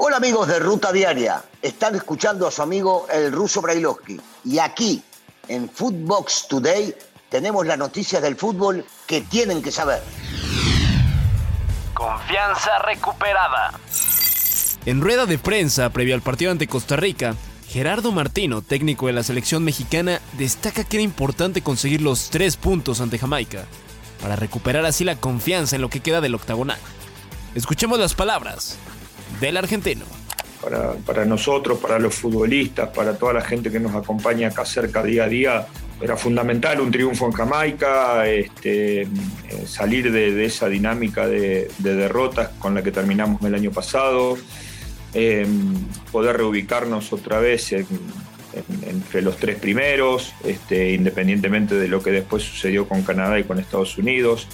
Hola amigos de Ruta Diaria, están escuchando a su amigo el ruso Brailovsky y aquí en Footbox Today tenemos las noticias del fútbol que tienen que saber. Confianza recuperada. En rueda de prensa previo al partido ante Costa Rica, Gerardo Martino, técnico de la selección mexicana, destaca que era importante conseguir los tres puntos ante Jamaica, para recuperar así la confianza en lo que queda del octagonal. Escuchemos las palabras del argentino. Para, nosotros, para los futbolistas, para toda la gente que nos acompaña acá cerca día a día, era fundamental un triunfo en Jamaica, este, eh, salir de, esa dinámica de, derrotas con la que terminamos el año pasado, em, poder reubicarnos otra vez entre los tres primeros, este, independientemente de lo que después sucedió con Canadá y con Estados Unidos.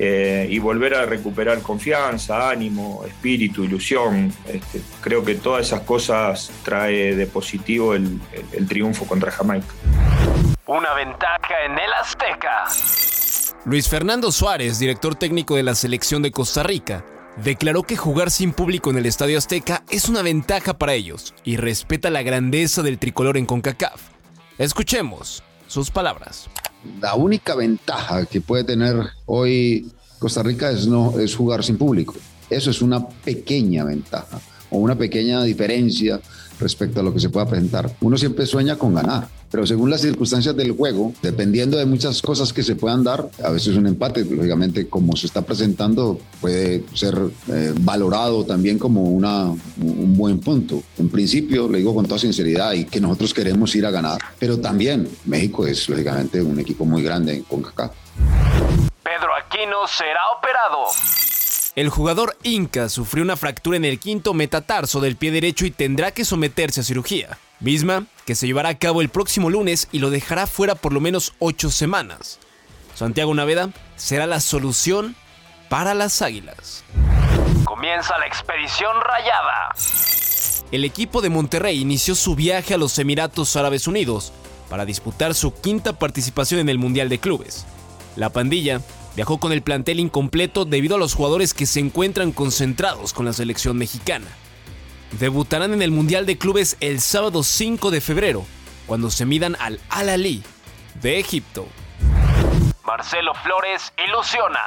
Eh, y volver a recuperar confianza, ánimo, espíritu, ilusión. Este, creo que todas esas cosas trae de positivo el, triunfo contra Jamaica. Una ventaja en el Azteca. Luis Fernando Suárez, director técnico de la selección de Costa Rica, declaró que jugar sin público en el Estadio Azteca es una ventaja para ellos y respeta la grandeza del tricolor en CONCACAF. Escuchemos sus palabras la única ventaja que puede tener hoy Costa Rica es, no, es jugar sin público. Eso es una pequeña ventaja o una pequeña diferencia respecto a lo que se pueda presentar. Uno siempre sueña con ganar, pero según las circunstancias del juego, dependiendo de muchas cosas que se puedan dar, a veces un empate, lógicamente como se está presentando, puede ser eh, valorado también como una, un buen punto. En principio, le digo con toda sinceridad, y que nosotros queremos ir a ganar, pero también México es lógicamente un equipo muy grande en CONCACAF. Pedro Aquino será operado. El jugador Inca sufrió una fractura en el quinto metatarso del pie derecho y tendrá que someterse a cirugía, misma que se llevará a cabo el próximo lunes y lo dejará fuera por lo menos ocho semanas. Santiago Naveda será la solución para las Águilas. Comienza la expedición rayada. El equipo de Monterrey inició su viaje a los Emiratos Árabes Unidos para disputar su quinta participación en el Mundial de Clubes. La pandilla viajó con el plantel incompleto debido a los jugadores que se encuentran concentrados con la selección mexicana. Debutarán en el Mundial de Clubes el sábado 5 de febrero, cuando se midan al Al-Ali de Egipto. Marcelo Flores ilusiona.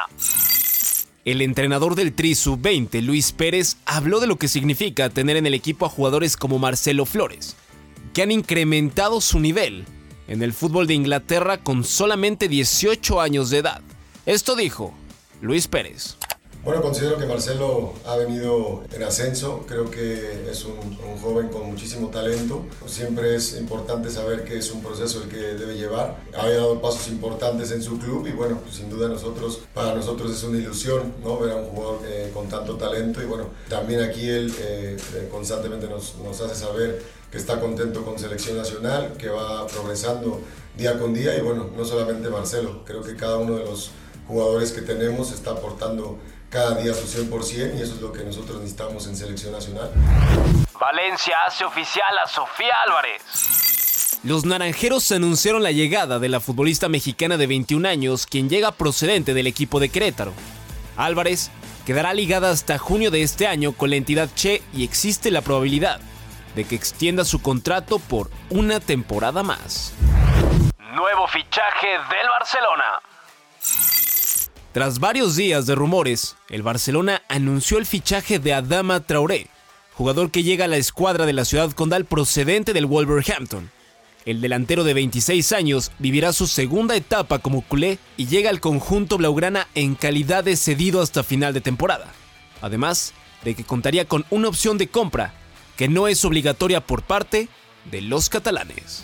El entrenador del Tri Sub-20, Luis Pérez, habló de lo que significa tener en el equipo a jugadores como Marcelo Flores, que han incrementado su nivel en el fútbol de Inglaterra con solamente 18 años de edad. Esto dijo Luis Pérez. Bueno, considero que Marcelo ha venido en ascenso, creo que es un, joven con muchísimo talento, siempre es importante saber que es un proceso el que debe llevar, ha dado pasos importantes en su club y bueno, pues sin duda nosotros, para nosotros es una ilusión ¿no? ver a un jugador eh, con tanto talento y bueno, también aquí él eh, eh, constantemente nos, nos hace saber que está contento con selección nacional, que va progresando día con día y bueno, no solamente Marcelo, creo que cada uno de los jugadores que tenemos está aportando cada día su 100% y eso es lo que nosotros necesitamos en selección nacional. Valencia hace oficial a Sofía Álvarez. Los naranjeros anunciaron la llegada de la futbolista mexicana de 21 años, quien llega procedente del equipo de Querétaro. Álvarez quedará ligada hasta junio de este año con la entidad Che y existe la probabilidad de que extienda su contrato por una temporada más. Nuevo fichaje del Barcelona. Tras varios días de rumores, el Barcelona anunció el fichaje de Adama Traoré, jugador que llega a la escuadra de la ciudad condal procedente del Wolverhampton. El delantero de 26 años vivirá su segunda etapa como culé y llega al conjunto blaugrana en calidad de cedido hasta final de temporada. Además de que contaría con una opción de compra que no es obligatoria por parte de los catalanes.